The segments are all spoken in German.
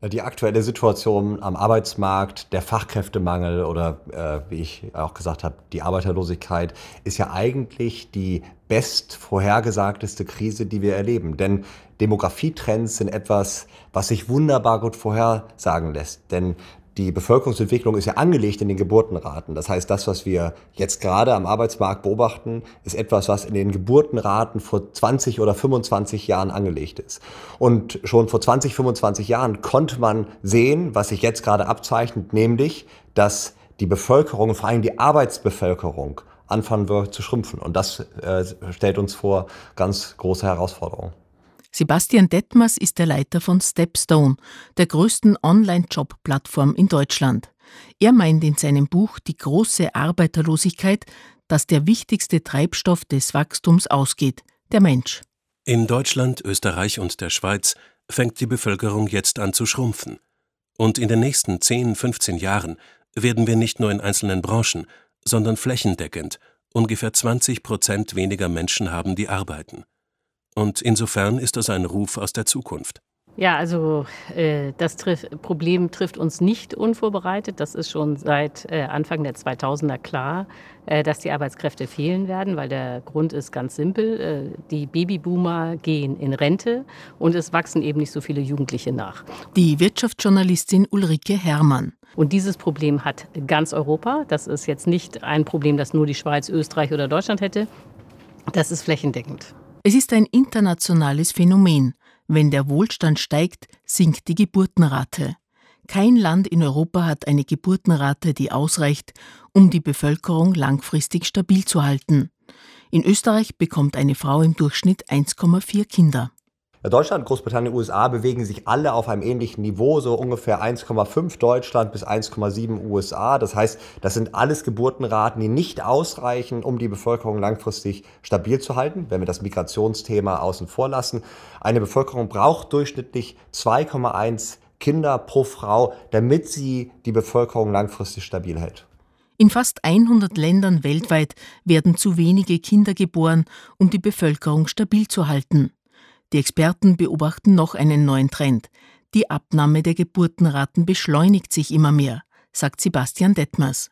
Die aktuelle Situation am Arbeitsmarkt, der Fachkräftemangel oder äh, wie ich auch gesagt habe, die Arbeiterlosigkeit ist ja eigentlich die best vorhergesagteste Krise, die wir erleben. Denn Demografietrends sind etwas, was sich wunderbar gut vorhersagen lässt. Denn die Bevölkerungsentwicklung ist ja angelegt in den Geburtenraten. Das heißt, das, was wir jetzt gerade am Arbeitsmarkt beobachten, ist etwas, was in den Geburtenraten vor 20 oder 25 Jahren angelegt ist. Und schon vor 20, 25 Jahren konnte man sehen, was sich jetzt gerade abzeichnet, nämlich, dass die Bevölkerung, vor allem die Arbeitsbevölkerung, anfangen wird zu schrumpfen. Und das äh, stellt uns vor ganz große Herausforderungen. Sebastian Detmers ist der Leiter von Stepstone, der größten Online-Job-Plattform in Deutschland. Er meint in seinem Buch Die große Arbeiterlosigkeit, dass der wichtigste Treibstoff des Wachstums ausgeht, der Mensch. In Deutschland, Österreich und der Schweiz fängt die Bevölkerung jetzt an zu schrumpfen. Und in den nächsten 10, 15 Jahren werden wir nicht nur in einzelnen Branchen, sondern flächendeckend ungefähr 20 Prozent weniger Menschen haben, die arbeiten. Und insofern ist das ein Ruf aus der Zukunft. Ja, also äh, das triff, Problem trifft uns nicht unvorbereitet. Das ist schon seit äh, Anfang der 2000er klar, äh, dass die Arbeitskräfte fehlen werden, weil der Grund ist ganz simpel. Äh, die Babyboomer gehen in Rente und es wachsen eben nicht so viele Jugendliche nach. Die Wirtschaftsjournalistin Ulrike Herrmann. Und dieses Problem hat ganz Europa. Das ist jetzt nicht ein Problem, das nur die Schweiz, Österreich oder Deutschland hätte. Das ist flächendeckend. Es ist ein internationales Phänomen. Wenn der Wohlstand steigt, sinkt die Geburtenrate. Kein Land in Europa hat eine Geburtenrate, die ausreicht, um die Bevölkerung langfristig stabil zu halten. In Österreich bekommt eine Frau im Durchschnitt 1,4 Kinder. Deutschland, Großbritannien, USA bewegen sich alle auf einem ähnlichen Niveau, so ungefähr 1,5 Deutschland bis 1,7 USA. Das heißt, das sind alles Geburtenraten, die nicht ausreichen, um die Bevölkerung langfristig stabil zu halten, wenn wir das Migrationsthema außen vor lassen. Eine Bevölkerung braucht durchschnittlich 2,1 Kinder pro Frau, damit sie die Bevölkerung langfristig stabil hält. In fast 100 Ländern weltweit werden zu wenige Kinder geboren, um die Bevölkerung stabil zu halten. Die Experten beobachten noch einen neuen Trend. Die Abnahme der Geburtenraten beschleunigt sich immer mehr, sagt Sebastian Detmers.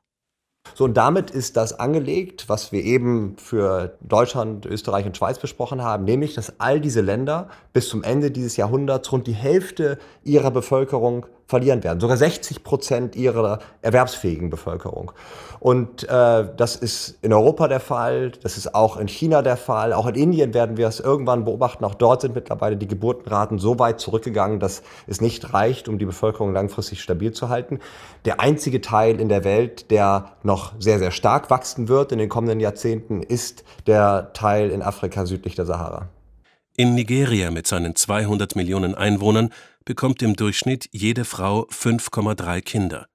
So, und damit ist das angelegt, was wir eben für Deutschland, Österreich und Schweiz besprochen haben, nämlich, dass all diese Länder bis zum Ende dieses Jahrhunderts rund die Hälfte ihrer Bevölkerung verlieren werden. Sogar 60 Prozent ihrer erwerbsfähigen Bevölkerung. Und äh, das ist in Europa der Fall, das ist auch in China der Fall, auch in Indien werden wir es irgendwann beobachten. Auch dort sind mittlerweile die Geburtenraten so weit zurückgegangen, dass es nicht reicht, um die Bevölkerung langfristig stabil zu halten. Der einzige Teil in der Welt, der noch sehr, sehr stark wachsen wird in den kommenden Jahrzehnten, ist der Teil in Afrika südlich der Sahara. In Nigeria mit seinen 200 Millionen Einwohnern bekommt im Durchschnitt jede Frau 5,3 Kinder.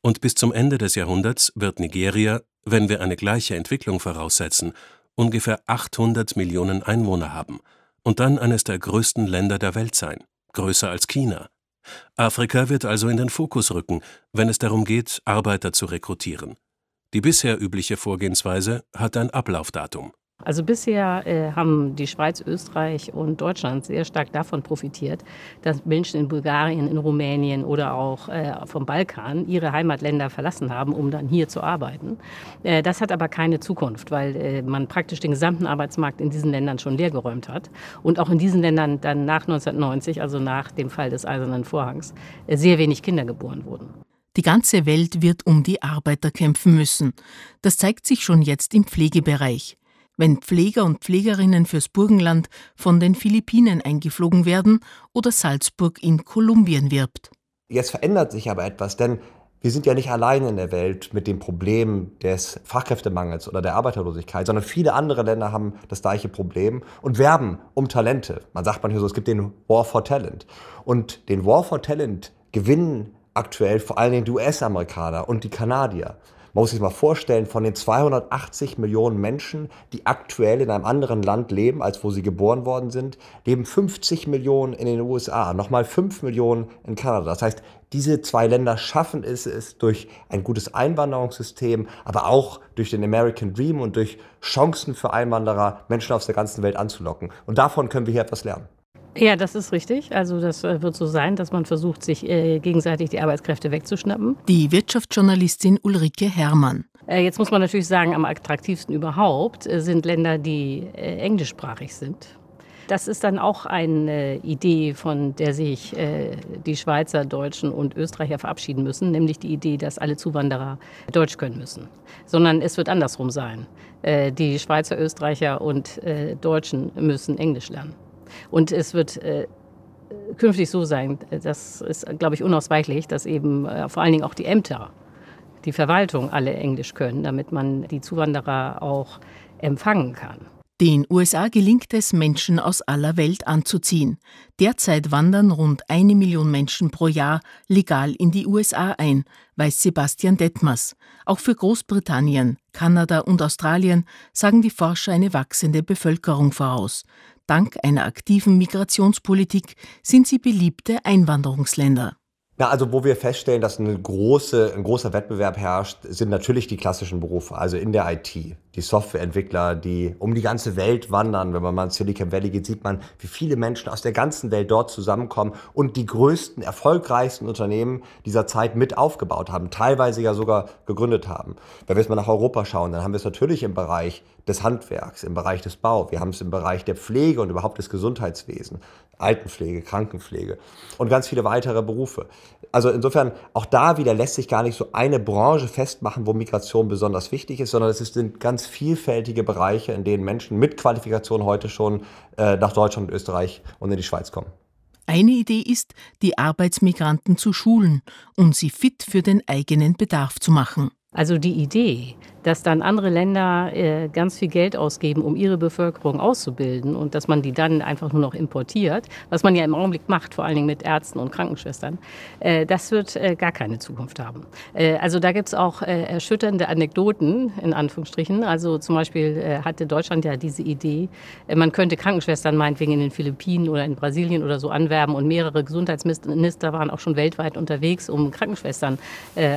Und bis zum Ende des Jahrhunderts wird Nigeria, wenn wir eine gleiche Entwicklung voraussetzen, ungefähr 800 Millionen Einwohner haben und dann eines der größten Länder der Welt sein, größer als China. Afrika wird also in den Fokus rücken, wenn es darum geht, Arbeiter zu rekrutieren. Die bisher übliche Vorgehensweise hat ein Ablaufdatum. Also bisher äh, haben die Schweiz, Österreich und Deutschland sehr stark davon profitiert, dass Menschen in Bulgarien, in Rumänien oder auch äh, vom Balkan ihre Heimatländer verlassen haben, um dann hier zu arbeiten. Äh, das hat aber keine Zukunft, weil äh, man praktisch den gesamten Arbeitsmarkt in diesen Ländern schon leergeräumt hat und auch in diesen Ländern dann nach 1990, also nach dem Fall des Eisernen Vorhangs, äh, sehr wenig Kinder geboren wurden. Die ganze Welt wird um die Arbeiter kämpfen müssen. Das zeigt sich schon jetzt im Pflegebereich wenn Pfleger und Pflegerinnen fürs Burgenland von den Philippinen eingeflogen werden oder Salzburg in Kolumbien wirbt. Jetzt verändert sich aber etwas, denn wir sind ja nicht allein in der Welt mit dem Problem des Fachkräftemangels oder der Arbeiterlosigkeit, sondern viele andere Länder haben das gleiche Problem und werben um Talente. Man sagt manchmal so, es gibt den War for Talent. Und den War for Talent gewinnen aktuell vor allen Dingen die US-Amerikaner und die Kanadier. Man muss sich mal vorstellen, von den 280 Millionen Menschen, die aktuell in einem anderen Land leben, als wo sie geboren worden sind, leben 50 Millionen in den USA, nochmal 5 Millionen in Kanada. Das heißt, diese zwei Länder schaffen es, es durch ein gutes Einwanderungssystem, aber auch durch den American Dream und durch Chancen für Einwanderer, Menschen aus der ganzen Welt anzulocken. Und davon können wir hier etwas lernen. Ja, das ist richtig. Also das äh, wird so sein, dass man versucht, sich äh, gegenseitig die Arbeitskräfte wegzuschnappen. Die Wirtschaftsjournalistin Ulrike Herrmann. Äh, jetzt muss man natürlich sagen, am attraktivsten überhaupt sind Länder, die englischsprachig sind. Das ist dann auch eine Idee, von der sich die Schweizer, Deutschen und Österreicher verabschieden müssen, nämlich die Idee, dass alle Zuwanderer Deutsch können müssen. Sondern es wird andersrum sein. Die Schweizer, Österreicher und Deutschen müssen Englisch lernen. Und es wird äh, künftig so sein, das ist, glaube ich, unausweichlich, dass eben äh, vor allen Dingen auch die Ämter, die Verwaltung alle Englisch können, damit man die Zuwanderer auch empfangen kann. Den USA gelingt es, Menschen aus aller Welt anzuziehen. Derzeit wandern rund eine Million Menschen pro Jahr legal in die USA ein, weiß Sebastian Detmers. Auch für Großbritannien, Kanada und Australien sagen die Forscher eine wachsende Bevölkerung voraus. Dank einer aktiven Migrationspolitik sind sie beliebte Einwanderungsländer. Na, also wo wir feststellen, dass eine große, ein großer Wettbewerb herrscht, sind natürlich die klassischen Berufe, also in der IT. Die Softwareentwickler, die um die ganze Welt wandern. Wenn man mal in Silicon Valley geht, sieht man, wie viele Menschen aus der ganzen Welt dort zusammenkommen und die größten, erfolgreichsten Unternehmen dieser Zeit mit aufgebaut haben, teilweise ja sogar gegründet haben. Wenn wir jetzt mal nach Europa schauen, dann haben wir es natürlich im Bereich des Handwerks, im Bereich des Bau, wir haben es im Bereich der Pflege und überhaupt des Gesundheitswesens, Altenpflege, Krankenpflege und ganz viele weitere Berufe. Also insofern, auch da wieder lässt sich gar nicht so eine Branche festmachen, wo Migration besonders wichtig ist, sondern es sind ganz vielfältige Bereiche, in denen Menschen mit Qualifikation heute schon äh, nach Deutschland und Österreich und in die Schweiz kommen. Eine Idee ist, die Arbeitsmigranten zu schulen und sie fit für den eigenen Bedarf zu machen. Also die Idee, dass dann andere Länder äh, ganz viel Geld ausgeben, um ihre Bevölkerung auszubilden und dass man die dann einfach nur noch importiert, was man ja im Augenblick macht, vor allen Dingen mit Ärzten und Krankenschwestern, äh, das wird äh, gar keine Zukunft haben. Äh, also da gibt es auch äh, erschütternde Anekdoten, in Anführungsstrichen. Also zum Beispiel äh, hatte Deutschland ja diese Idee, man könnte Krankenschwestern meinetwegen in den Philippinen oder in Brasilien oder so anwerben und mehrere Gesundheitsminister waren auch schon weltweit unterwegs, um Krankenschwestern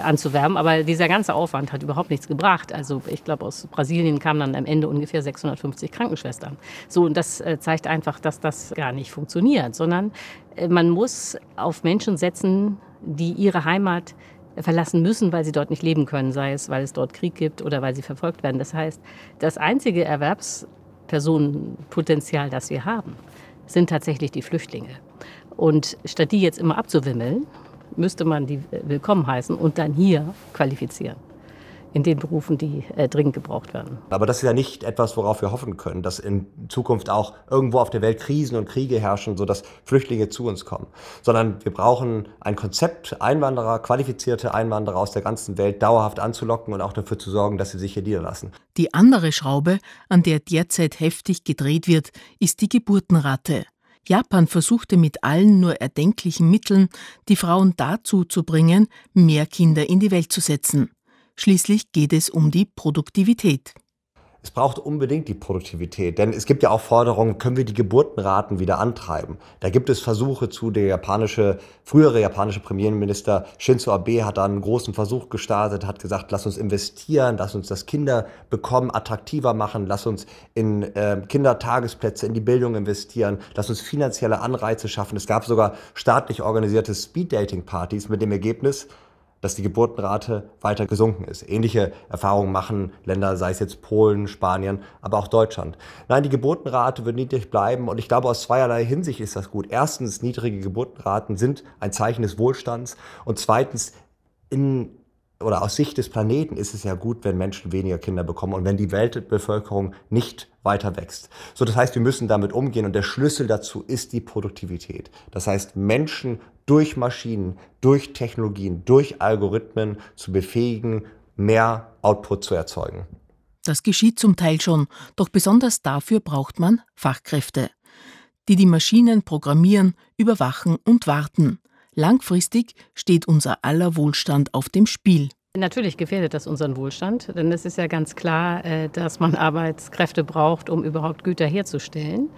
anzuwerben. Aber dieser ganze Aufwand hat überhaupt nichts gebracht. Also ich glaube, aus Brasilien kamen dann am Ende ungefähr 650 Krankenschwestern. So, und das äh, zeigt einfach, dass das gar nicht funktioniert, sondern äh, man muss auf Menschen setzen, die ihre Heimat verlassen müssen, weil sie dort nicht leben können, sei es, weil es dort Krieg gibt oder weil sie verfolgt werden. Das heißt, das einzige Erwerbspersonenpotenzial, das wir haben, sind tatsächlich die Flüchtlinge. Und statt die jetzt immer abzuwimmeln, müsste man die willkommen heißen und dann hier qualifizieren in den Berufen, die äh, dringend gebraucht werden. Aber das ist ja nicht etwas, worauf wir hoffen können, dass in Zukunft auch irgendwo auf der Welt Krisen und Kriege herrschen, sodass Flüchtlinge zu uns kommen. Sondern wir brauchen ein Konzept, Einwanderer, qualifizierte Einwanderer aus der ganzen Welt dauerhaft anzulocken und auch dafür zu sorgen, dass sie sich hier niederlassen. Die andere Schraube, an der derzeit heftig gedreht wird, ist die Geburtenrate. Japan versuchte mit allen nur erdenklichen Mitteln, die Frauen dazu zu bringen, mehr Kinder in die Welt zu setzen. Schließlich geht es um die Produktivität. Es braucht unbedingt die Produktivität, denn es gibt ja auch Forderungen, können wir die Geburtenraten wieder antreiben? Da gibt es Versuche zu, der japanische, frühere japanische Premierminister Shinzo Abe hat da einen großen Versuch gestartet, hat gesagt, lass uns investieren, lass uns das Kinderbekommen attraktiver machen, lass uns in äh, Kindertagesplätze, in die Bildung investieren, lass uns finanzielle Anreize schaffen. Es gab sogar staatlich organisierte Speed-Dating-Partys mit dem Ergebnis, dass die Geburtenrate weiter gesunken ist. Ähnliche Erfahrungen machen Länder, sei es jetzt Polen, Spanien, aber auch Deutschland. Nein, die Geburtenrate wird niedrig bleiben und ich glaube, aus zweierlei Hinsicht ist das gut. Erstens, niedrige Geburtenraten sind ein Zeichen des Wohlstands und zweitens, in oder aus Sicht des Planeten ist es ja gut, wenn Menschen weniger Kinder bekommen und wenn die Weltbevölkerung nicht weiter wächst. So, das heißt, wir müssen damit umgehen und der Schlüssel dazu ist die Produktivität. Das heißt, Menschen durch Maschinen, durch Technologien, durch Algorithmen zu befähigen, mehr Output zu erzeugen. Das geschieht zum Teil schon, doch besonders dafür braucht man Fachkräfte, die die Maschinen programmieren, überwachen und warten. Langfristig steht unser aller Wohlstand auf dem Spiel. Natürlich gefährdet das unseren Wohlstand, denn es ist ja ganz klar, äh, dass man Arbeitskräfte braucht, um überhaupt Güter herzustellen.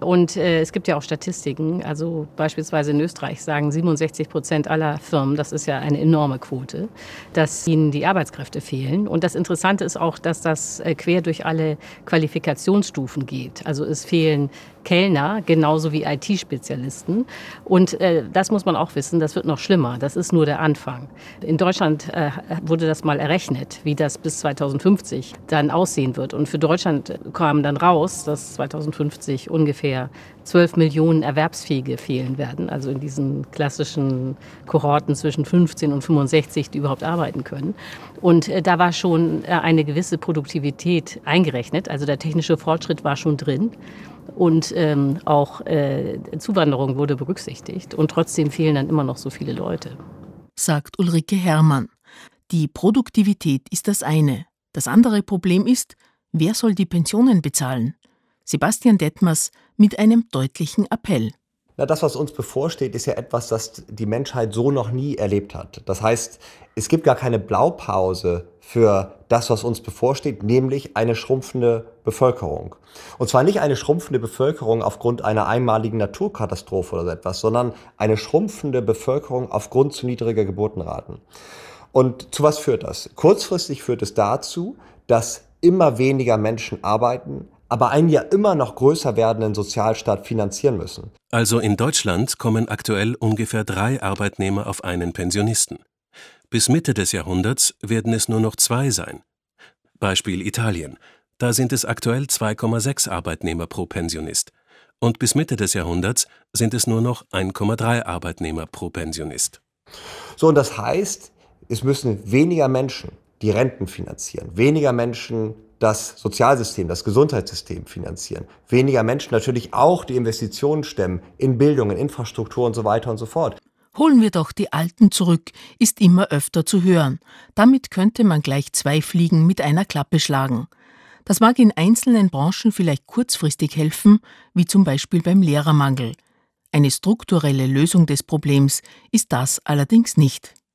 Und äh, es gibt ja auch Statistiken, also beispielsweise in Österreich sagen 67 Prozent aller Firmen, das ist ja eine enorme Quote, dass ihnen die Arbeitskräfte fehlen. Und das Interessante ist auch, dass das äh, quer durch alle Qualifikationsstufen geht. Also es fehlen Kellner genauso wie IT-Spezialisten. Und äh, das muss man auch wissen, das wird noch schlimmer. Das ist nur der Anfang. In Deutschland äh, wurde das mal errechnet, wie das bis 2050 dann aussehen wird. Und für Deutschland kam dann raus, dass 2050 ungefähr 12 Millionen Erwerbsfähige fehlen werden, also in diesen klassischen Kohorten zwischen 15 und 65, die überhaupt arbeiten können. Und äh, da war schon äh, eine gewisse Produktivität eingerechnet, also der technische Fortschritt war schon drin und ähm, auch äh, Zuwanderung wurde berücksichtigt und trotzdem fehlen dann immer noch so viele Leute. Sagt Ulrike Herrmann. Die Produktivität ist das eine. Das andere Problem ist, wer soll die Pensionen bezahlen? Sebastian Detmers mit einem deutlichen Appell. Na, das, was uns bevorsteht, ist ja etwas, das die Menschheit so noch nie erlebt hat. Das heißt, es gibt gar keine Blaupause für das, was uns bevorsteht, nämlich eine schrumpfende Bevölkerung. Und zwar nicht eine schrumpfende Bevölkerung aufgrund einer einmaligen Naturkatastrophe oder so etwas, sondern eine schrumpfende Bevölkerung aufgrund zu niedriger Geburtenraten. Und zu was führt das? Kurzfristig führt es dazu, dass immer weniger Menschen arbeiten, aber einen ja immer noch größer werdenden Sozialstaat finanzieren müssen. Also in Deutschland kommen aktuell ungefähr drei Arbeitnehmer auf einen Pensionisten. Bis Mitte des Jahrhunderts werden es nur noch zwei sein. Beispiel Italien. Da sind es aktuell 2,6 Arbeitnehmer pro Pensionist. Und bis Mitte des Jahrhunderts sind es nur noch 1,3 Arbeitnehmer pro Pensionist. So, und das heißt, es müssen weniger Menschen die Renten finanzieren, weniger Menschen das Sozialsystem, das Gesundheitssystem finanzieren. Weniger Menschen natürlich auch die Investitionen stemmen in Bildung, in Infrastruktur und so weiter und so fort. Holen wir doch die Alten zurück, ist immer öfter zu hören. Damit könnte man gleich zwei Fliegen mit einer Klappe schlagen. Das mag in einzelnen Branchen vielleicht kurzfristig helfen, wie zum Beispiel beim Lehrermangel. Eine strukturelle Lösung des Problems ist das allerdings nicht.